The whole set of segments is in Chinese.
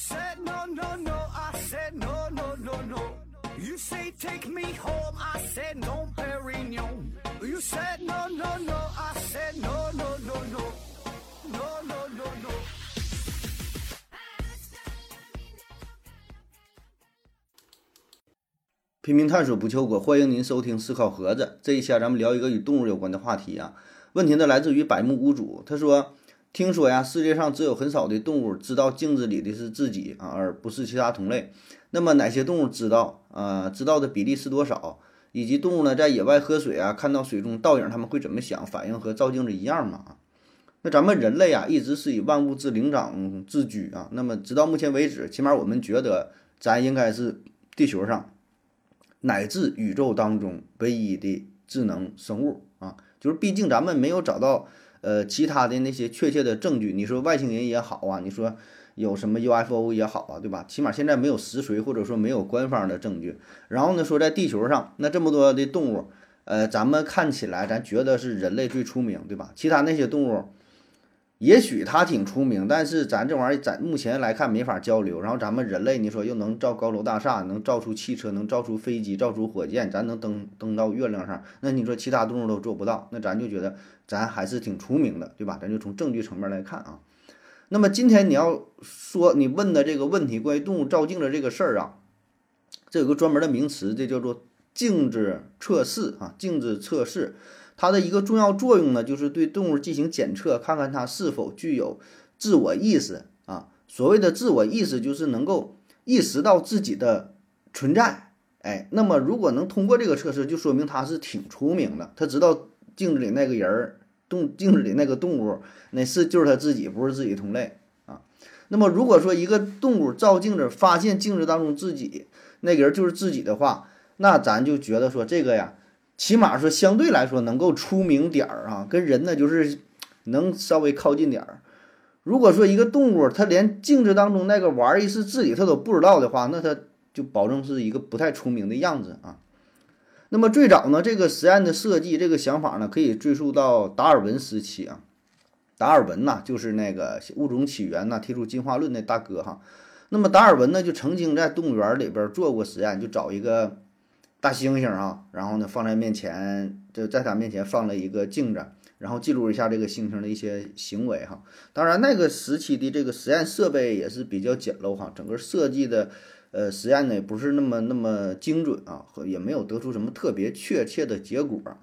said no, no, no. I said no, no, no, no. You say take me home. I said no, Perignon. You said no, no, no. I said no, no, no, no. No, no, no, no. 拼命探索不求果，欢迎您收听思考盒子。这一期啊，咱们聊一个与动物有关的话题啊。问题呢来自于百目屋主，他说：“听说呀，世界上只有很少的动物知道镜子里的是自己啊，而不是其他同类。那么哪些动物知道？啊，知道的比例是多少？以及动物呢在野外喝水啊，看到水中倒影，他们会怎么想？反应和照镜子一样吗？那咱们人类啊，一直是以万物之灵长自居啊。那么直到目前为止，起码我们觉得咱应该是地球上。”乃至宇宙当中唯一的智能生物啊，就是毕竟咱们没有找到呃其他的那些确切的证据。你说外星人也好啊，你说有什么 UFO 也好啊，对吧？起码现在没有实锤或者说没有官方的证据。然后呢，说在地球上那这么多的动物，呃，咱们看起来咱觉得是人类最出名，对吧？其他那些动物。也许它挺出名，但是咱这玩意儿，咱目前来看没法交流。然后咱们人类，你说又能造高楼大厦，能造出汽车，能造出飞机，造出火箭，咱能登登到月亮上。那你说其他动物都做不到，那咱就觉得咱还是挺出名的，对吧？咱就从证据层面来看啊。那么今天你要说你问的这个问题，关于动物照镜子这个事儿啊，这有个专门的名词，这叫做镜子测试啊，镜子测试。它的一个重要作用呢，就是对动物进行检测，看看它是否具有自我意识啊。所谓的自我意识，就是能够意识到自己的存在。哎，那么如果能通过这个测试，就说明它是挺出名的。他知道镜子里那个人儿，动镜子里那个动物，那是就是他自己，不是自己同类啊。那么如果说一个动物照镜子，发现镜子当中自己那个人就是自己的话，那咱就觉得说这个呀。起码说相对来说能够出名点儿啊，跟人呢就是能稍微靠近点儿。如果说一个动物它连镜子当中那个玩意是自己它都不知道的话，那它就保证是一个不太出名的样子啊。那么最早呢，这个实验的设计这个想法呢，可以追溯到达尔文时期啊。达尔文呐，就是那个物种起源呐，提出进化论的大哥哈。那么达尔文呢，就曾经在动物园里边做过实验，就找一个。大猩猩啊，然后呢放在面前，就在他面前放了一个镜子，然后记录一下这个猩猩的一些行为哈。当然那个时期的这个实验设备也是比较简陋哈，整个设计的呃实验呢也不是那么那么精准啊，也没有得出什么特别确切的结果啊。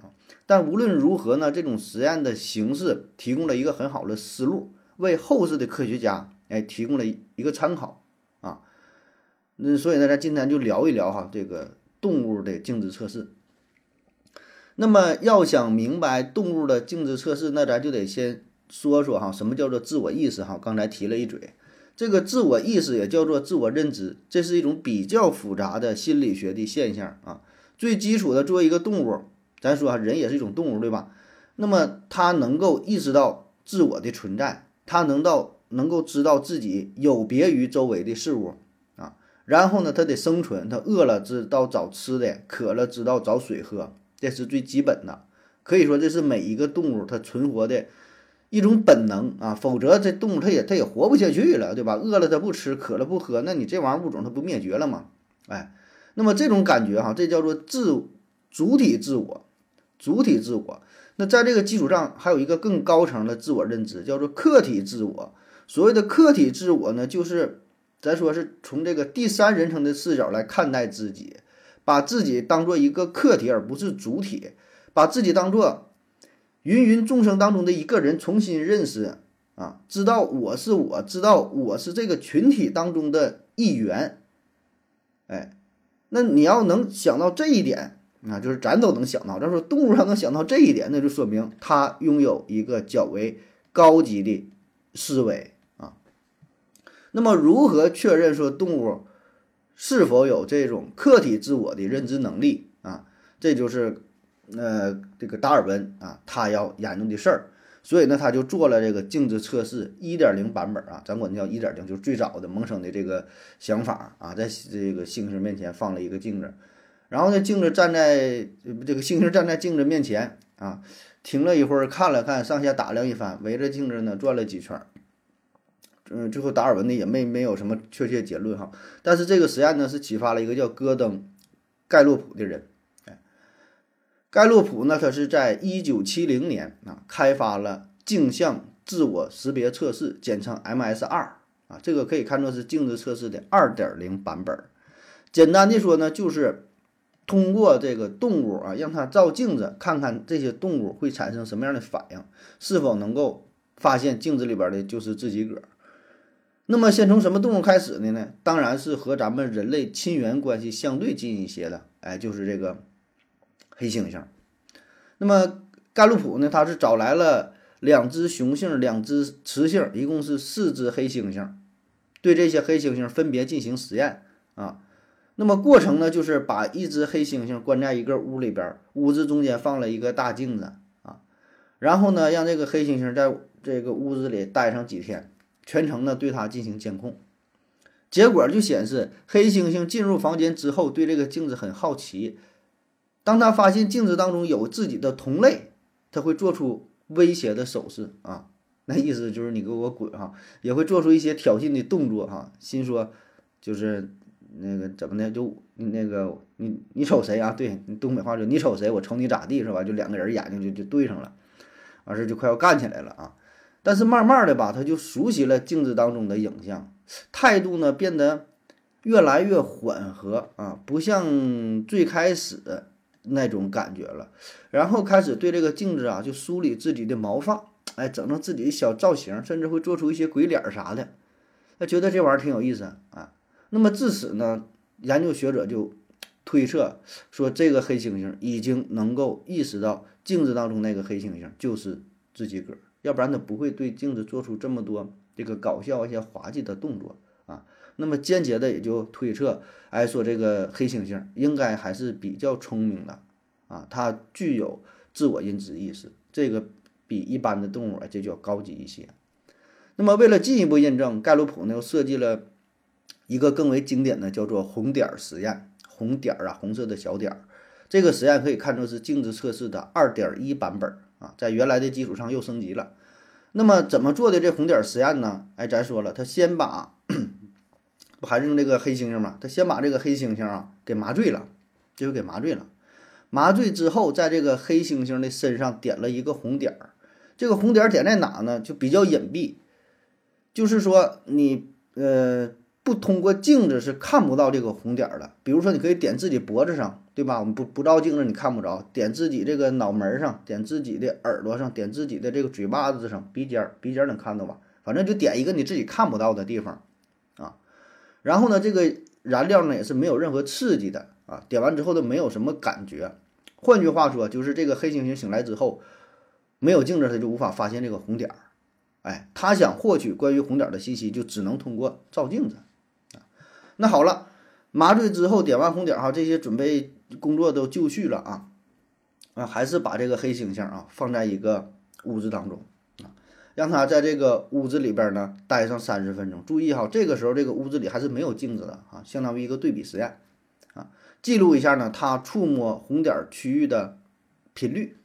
但无论如何呢，这种实验的形式提供了一个很好的思路，为后世的科学家哎提供了一个参考啊。那所以呢，咱今天就聊一聊哈这个。动物的镜子测试，那么要想明白动物的镜子测试，那咱就得先说说哈，什么叫做自我意识哈？刚才提了一嘴，这个自我意识也叫做自我认知，这是一种比较复杂的心理学的现象啊。最基础的，作为一个动物，咱说啊，人也是一种动物，对吧？那么它能够意识到自我的存在，它能到能够知道自己有别于周围的事物。然后呢，它得生存，它饿了知道找吃的，渴了知道找水喝，这是最基本的。可以说，这是每一个动物它存活的一种本能啊，否则这动物它也它也活不下去了，对吧？饿了它不吃，渴了不喝，那你这玩意儿物种它不灭绝了吗？哎，那么这种感觉哈，这叫做自主体自我，主体自我。那在这个基础上，还有一个更高层的自我认知，叫做客体自我。所谓的客体自我呢，就是。咱说是从这个第三人称的视角来看待自己，把自己当做一个客体而不是主体，把自己当做芸芸众生当中的一个人重新认识啊，知道我是我，知道我是这个群体当中的一员。哎，那你要能想到这一点啊，就是咱都能想到。咱说动物上能想到这一点，那就说明它拥有一个较为高级的思维。那么，如何确认说动物是否有这种客体自我的认知能力啊？这就是呃这个达尔文啊他要研究的事儿。所以呢，他就做了这个镜子测试一点零版本啊，咱管它叫一点零，就是最早的萌生的这个想法啊，在这个猩猩面前放了一个镜子，然后呢，镜子站在这个猩猩站在镜子面前啊，停了一会儿，看了看，上下打量一番，围着镜子呢转了几圈。嗯，最后达尔文呢也没没有什么确切结论哈。但是这个实验呢是启发了一个叫戈登盖洛普的人。哎，盖洛普呢，他是在一九七零年啊开发了镜像自我识别测试，简称 MS 二啊，这个可以看作是镜子测试的二点零版本。简单的说呢，就是通过这个动物啊，让它照镜子，看看这些动物会产生什么样的反应，是否能够发现镜子里边的就是自己个儿。那么，先从什么动物开始的呢？当然是和咱们人类亲缘关系相对近一些的，哎，就是这个黑猩猩。那么，盖洛普呢，他是找来了两只雄性、两只雌性，一共是四只黑猩猩，对这些黑猩猩分别进行实验啊。那么过程呢，就是把一只黑猩猩关在一个屋里边，屋子中间放了一个大镜子啊，然后呢，让这个黑猩猩在这个屋子里待上几天，全程呢对他进行监控。结果就显示，黑猩猩进入房间之后，对这个镜子很好奇。当他发现镜子当中有自己的同类，他会做出威胁的手势啊，那意思就是你给我滚哈，也会做出一些挑衅的动作哈，心说就是。那个怎么的？就那个你你瞅谁啊？对你东北话就你瞅谁，我瞅你咋地是吧？就两个人眼睛就就对上了，完事就快要干起来了啊！但是慢慢的吧，他就熟悉了镜子当中的影像，态度呢变得越来越缓和啊，不像最开始那种感觉了。然后开始对这个镜子啊，就梳理自己的毛发，哎，整成自己的小造型，甚至会做出一些鬼脸啥的。他觉得这玩意儿挺有意思啊。那么自此呢，研究学者就推测说，这个黑猩猩已经能够意识到镜子当中那个黑猩猩就是自己个儿，要不然他不会对镜子做出这么多这个搞笑一些滑稽的动作啊。那么间接的也就推测，哎，说这个黑猩猩应该还是比较聪明的啊，它具有自我认知意识，这个比一般的动物啊这就要高级一些。那么为了进一步验证，盖洛普呢又设计了。一个更为经典的叫做红点儿实验，红点儿啊，红色的小点儿。这个实验可以看作是镜子测试的二点一版本啊，在原来的基础上又升级了。那么怎么做的这红点儿实验呢？哎，咱说了，他先把不还是用这个黑猩猩嘛？他先把这个黑猩猩啊给麻醉了，这就给麻醉了。麻醉之后，在这个黑猩猩的身上点了一个红点儿。这个红点儿点在哪呢？就比较隐蔽，就是说你呃。不通过镜子是看不到这个红点的。比如说，你可以点自己脖子上，对吧？我们不不照镜子你看不着。点自己这个脑门上，点自己的耳朵上，点自己的这个嘴巴子上，鼻尖儿鼻尖儿能看到吧？反正就点一个你自己看不到的地方啊。然后呢，这个燃料呢也是没有任何刺激的啊。点完之后都没有什么感觉。换句话说，就是这个黑猩猩醒来之后，没有镜子它就无法发现这个红点儿。哎，他想获取关于红点的信息，就只能通过照镜子。那好了，麻醉之后点完红点儿哈，这些准备工作都就绪了啊，啊，还是把这个黑猩猩啊放在一个屋子当中啊，让他在这个屋子里边呢待上三十分钟。注意哈，这个时候这个屋子里还是没有镜子的啊，相当于一个对比实验啊，记录一下呢他触摸红点区域的频率。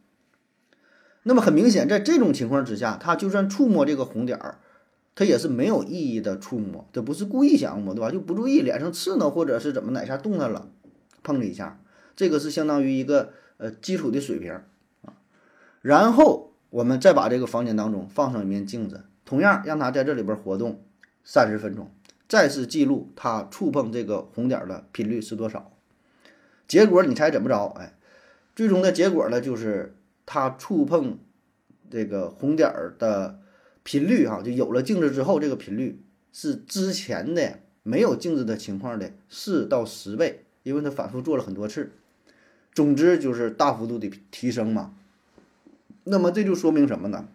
那么很明显，在这种情况之下，他就算触摸这个红点儿。他也是没有意义的触摸，这不是故意想摸，对吧？就不注意脸上刺挠，或者是怎么哪下动弹了，碰了一下，这个是相当于一个呃基础的水平啊。然后我们再把这个房间当中放上一面镜子，同样让他在这里边活动三十分钟，再次记录他触碰这个红点的频率是多少。结果你猜怎么着？哎，最终的结果呢，就是他触碰这个红点的。频率哈，就有了镜子之后，这个频率是之前的没有镜子的情况的四到十倍，因为它反复做了很多次。总之就是大幅度的提升嘛。那么这就说明什么呢？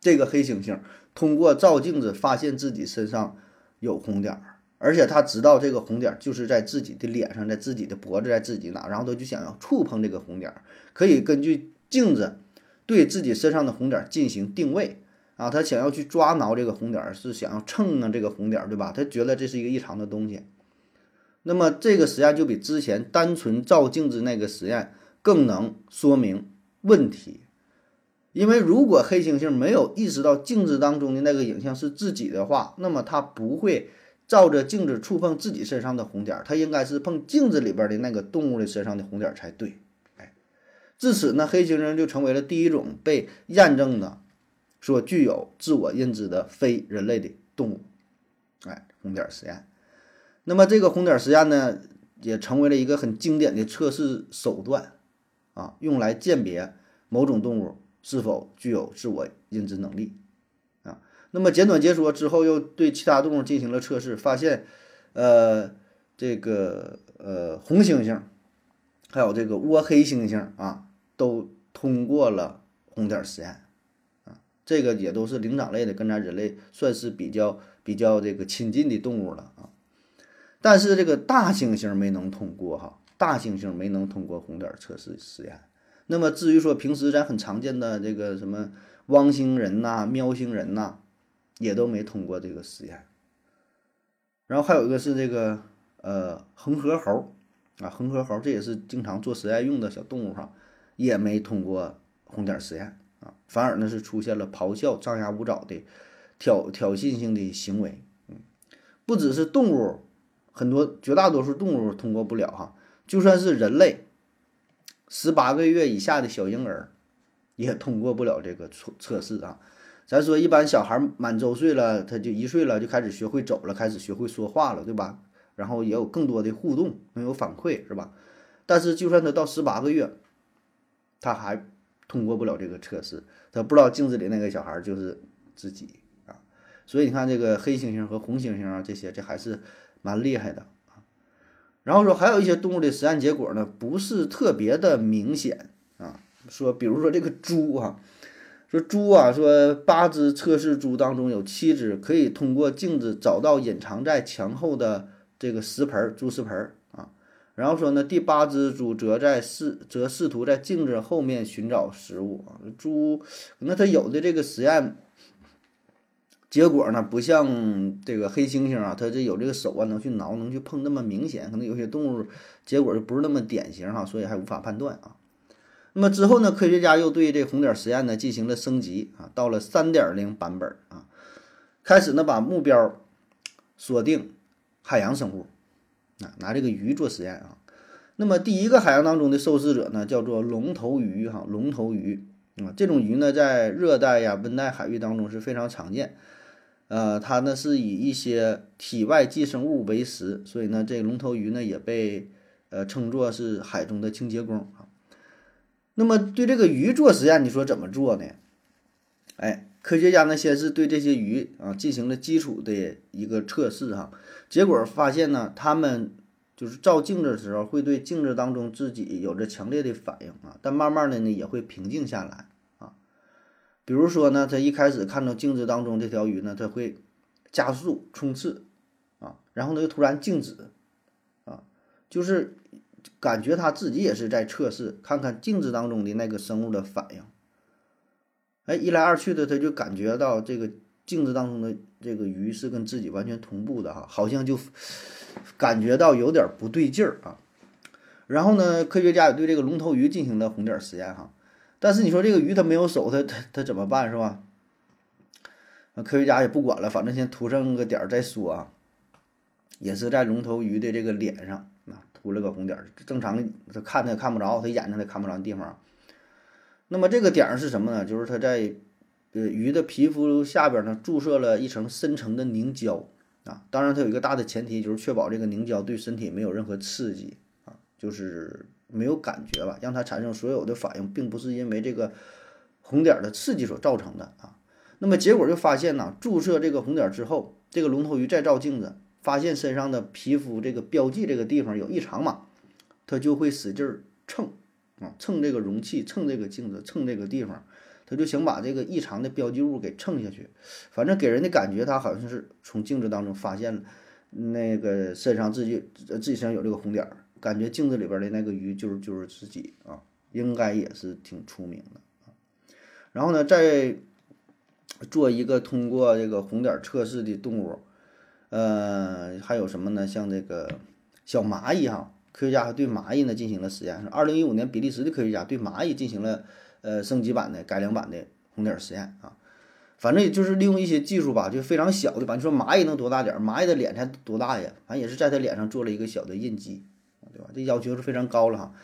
这个黑猩猩通过照镜子发现自己身上有红点儿，而且他知道这个红点儿就是在自己的脸上，在自己的脖子，在自己哪，然后他就想要触碰这个红点儿，可以根据镜子对自己身上的红点儿进行定位。啊，他想要去抓挠这个红点儿，是想要蹭啊这个红点儿，对吧？他觉得这是一个异常的东西。那么这个实验就比之前单纯照镜子那个实验更能说明问题。因为如果黑猩猩没有意识到镜子当中的那个影像是自己的话，那么它不会照着镜子触碰自己身上的红点儿，它应该是碰镜子里边的那个动物的身上的红点儿才对。哎，自此呢，黑猩猩就成为了第一种被验证的说具有自我认知的非人类的动物。哎，红点实验。那么这个红点实验呢，也成为了一个很经典的测试手段啊，用来鉴别某种动物。是否具有自我认知能力啊？那么简短解说之后，又对其他动物进行了测试，发现，呃，这个呃红猩猩，还有这个倭黑猩猩啊，都通过了红点实验。这个也都是灵长类的，跟咱人类算是比较比较这个亲近的动物了啊。但是这个大猩猩没能通过哈，大猩猩没能通过红点测试实验。那么至于说平时咱很常见的这个什么汪星人呐、喵星人呐，也都没通过这个实验。然后还有一个是这个呃恒河猴啊，恒河猴这也是经常做实验用的小动物哈，也没通过红点实验啊，反而呢是出现了咆哮、张牙舞爪的挑挑衅性的行为。嗯，不只是动物，很多绝大多数动物通过不了哈，就算是人类。十八个月以下的小婴儿也通过不了这个测测试啊！咱说一般小孩满周岁了，他就一岁了，就开始学会走了，开始学会说话了，对吧？然后也有更多的互动，能有反馈，是吧？但是就算他到十八个月，他还通过不了这个测试，他不知道镜子里那个小孩就是自己啊！所以你看这个黑猩猩和红猩猩啊，这些这还是蛮厉害的啊。然后说还有一些动物的实验结果呢，不是特别的明显啊。说比如说这个猪啊，说猪啊，说八只测试猪当中有七只可以通过镜子找到隐藏在墙后的这个食盆猪食盆儿。然后说呢，第八只猪则在试则试图在镜子后面寻找食物啊。猪可能它有的这个实验。结果呢，不像这个黑猩猩啊，它这有这个手啊，能去挠，能去碰那么明显。可能有些动物结果就不是那么典型哈，所以还无法判断啊。那么之后呢，科学家又对这红点实验呢进行了升级啊，到了三点零版本啊，开始呢把目标锁定海洋生物啊，拿这个鱼做实验啊。那么第一个海洋当中的受试者呢，叫做龙头鱼哈，龙头鱼啊，这种鱼呢在热带呀、温带海域当中是非常常见。呃，它呢是以一些体外寄生物为食，所以呢，这龙头鱼呢也被呃称作是海中的清洁工啊。那么对这个鱼做实验，你说怎么做呢？哎，科学家呢先是对这些鱼啊进行了基础的一个测试哈，结果发现呢，它们就是照镜子的时候会对镜子当中自己有着强烈的反应啊，但慢慢的呢也会平静下来啊。比如说呢，他一开始看到镜子当中这条鱼呢，他会加速冲刺啊，然后呢又突然静止啊，就是感觉他自己也是在测试，看看镜子当中的那个生物的反应。哎，一来二去的，他就感觉到这个镜子当中的这个鱼是跟自己完全同步的哈，好像就感觉到有点不对劲儿啊。然后呢，科学家也对这个龙头鱼进行了红点实验哈。但是你说这个鱼它没有手，它它它怎么办是吧？那科学家也不管了，反正先涂上个点儿再说啊。也是在龙头鱼的这个脸上啊涂了个红点儿，正常的它看它也看不着，它眼睛它看不着地方。那么这个点儿是什么呢？就是它在呃鱼的皮肤下边呢注射了一层深层的凝胶啊。当然它有一个大的前提，就是确保这个凝胶对身体没有任何刺激啊，就是。没有感觉吧？让它产生所有的反应，并不是因为这个红点的刺激所造成的啊。那么结果就发现呢，注射这个红点之后，这个龙头鱼再照镜子，发现身上的皮肤这个标记这个地方有异常嘛，它就会使劲儿蹭啊，蹭这个容器，蹭这个镜子，蹭这个地方，他就想把这个异常的标记物给蹭下去。反正给人的感觉，他好像是从镜子当中发现了那个身上自己自己身上有这个红点儿。感觉镜子里边的那个鱼就是就是自己啊，应该也是挺出名的啊。然后呢，再做一个通过这个红点测试的动物，呃，还有什么呢？像这个小蚂蚁哈，科学家还对蚂蚁呢进行了实验。二零一五年，比利时的科学家对蚂蚁进行了呃升级版的改良版的红点实验啊。反正也就是利用一些技术吧，就非常小的吧。你说蚂蚁能多大点儿？蚂蚁的脸才多大呀？反正也是在它脸上做了一个小的印记，对吧？这要求是非常高了哈。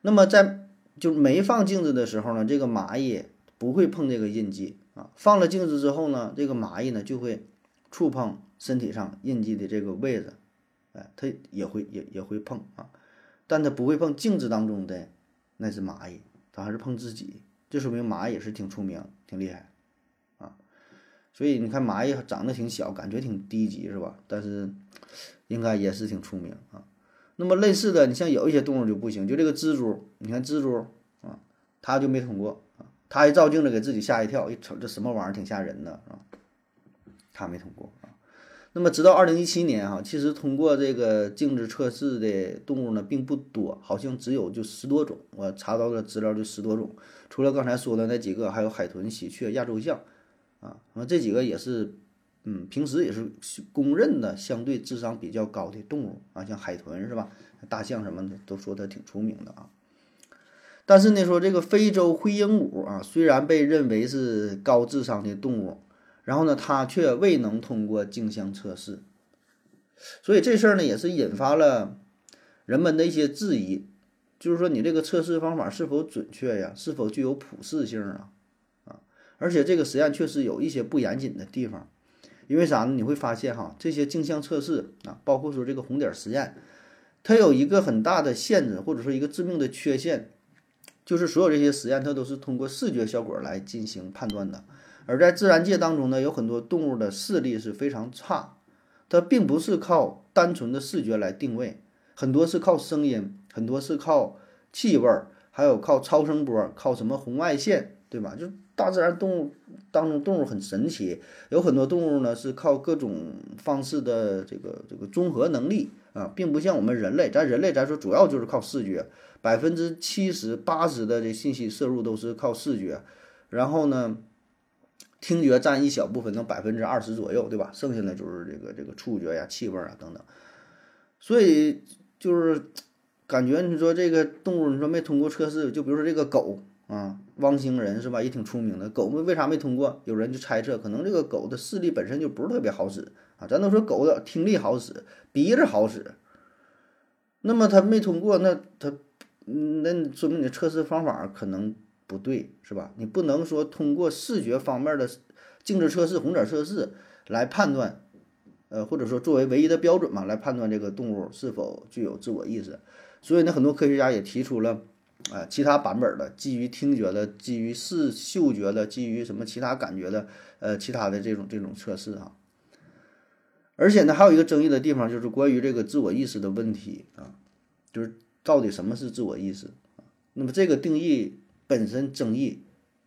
那么在就没放镜子的时候呢，这个蚂蚁不会碰这个印记啊。放了镜子之后呢，这个蚂蚁呢就会触碰身体上印记的这个位置，哎，它也会也也会碰啊，但它不会碰镜子当中的那只蚂蚁，它还是碰自己。这说明蚂蚁是挺出名、挺厉害啊。所以你看蚂蚁长得挺小，感觉挺低级是吧？但是应该也是挺出名啊。那么类似的，你像有一些动物就不行，就这个蜘蛛，你看蜘蛛啊，它就没通过啊。它一照镜子给自己吓一跳，一瞅这什么玩意儿，挺吓人的啊。它没通过。那么直到二零一七年哈，其实通过这个镜子测试的动物呢并不多，好像只有就十多种。我查到的资料就十多种，除了刚才说的那几个，还有海豚、喜鹊、亚洲象。啊，那么这几个也是，嗯，平时也是公认的相对智商比较高的动物啊，像海豚是吧？大象什么的都说它挺出名的啊。但是呢，说这个非洲灰鹦鹉啊，虽然被认为是高智商的动物，然后呢，它却未能通过镜像测试，所以这事儿呢，也是引发了人们的一些质疑，就是说你这个测试方法是否准确呀？是否具有普适性啊啊？而且这个实验确实有一些不严谨的地方，因为啥呢？你会发现哈，这些镜像测试啊，包括说这个红点实验，它有一个很大的限制，或者说一个致命的缺陷，就是所有这些实验它都是通过视觉效果来进行判断的。而在自然界当中呢，有很多动物的视力是非常差，它并不是靠单纯的视觉来定位，很多是靠声音，很多是靠气味儿，还有靠超声波，靠什么红外线，对吧？就。大自然动物当中，动物很神奇，有很多动物呢是靠各种方式的这个这个综合能力啊，并不像我们人类，咱人类咱说主要就是靠视觉，百分之七十八十的这信息摄入都是靠视觉，然后呢，听觉占一小部分，能百分之二十左右，对吧？剩下的就是这个这个触觉呀、气味啊等等，所以就是感觉你说这个动物，你说没通过测试，就比如说这个狗。啊，汪星人是吧？也挺出名的。狗为啥没通过？有人就猜测，可能这个狗的视力本身就不是特别好使啊。咱都说狗的听力好使，鼻子好使，那么它没通过，那它，那说明你测试方法可能不对，是吧？你不能说通过视觉方面的镜子测试、红点测试来判断，呃，或者说作为唯一的标准嘛，来判断这个动物是否具有自我意识。所以呢，很多科学家也提出了。啊，其他版本的基于听觉的、基于视嗅觉的、基于什么其他感觉的，呃，其他的这种这种测试哈。而且呢，还有一个争议的地方就是关于这个自我意识的问题啊，就是到底什么是自我意识？那么这个定义本身争议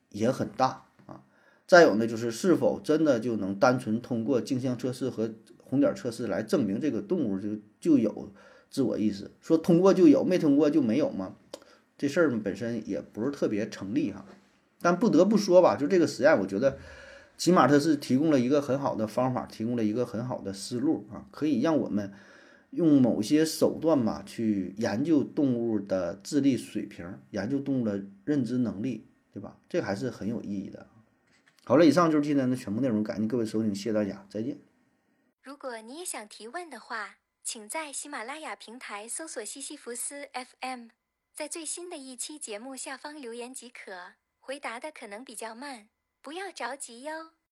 也很大啊。再有呢，就是是否真的就能单纯通过镜像测试和红点测试来证明这个动物就就有自我意识？说通过就有，没通过就没有吗？这事儿本身也不是特别成立哈，但不得不说吧，就这个实验，我觉得起码它是提供了一个很好的方法，提供了一个很好的思路啊，可以让我们用某些手段吧去研究动物的智力水平，研究动物的认知能力，对吧？这还是很有意义的。好了，以上就是今天的全部内容，感谢各位收听，谢谢大家，再见。如果你也想提问的话，请在喜马拉雅平台搜索西西弗斯 FM。在最新的一期节目下方留言即可，回答的可能比较慢，不要着急哟。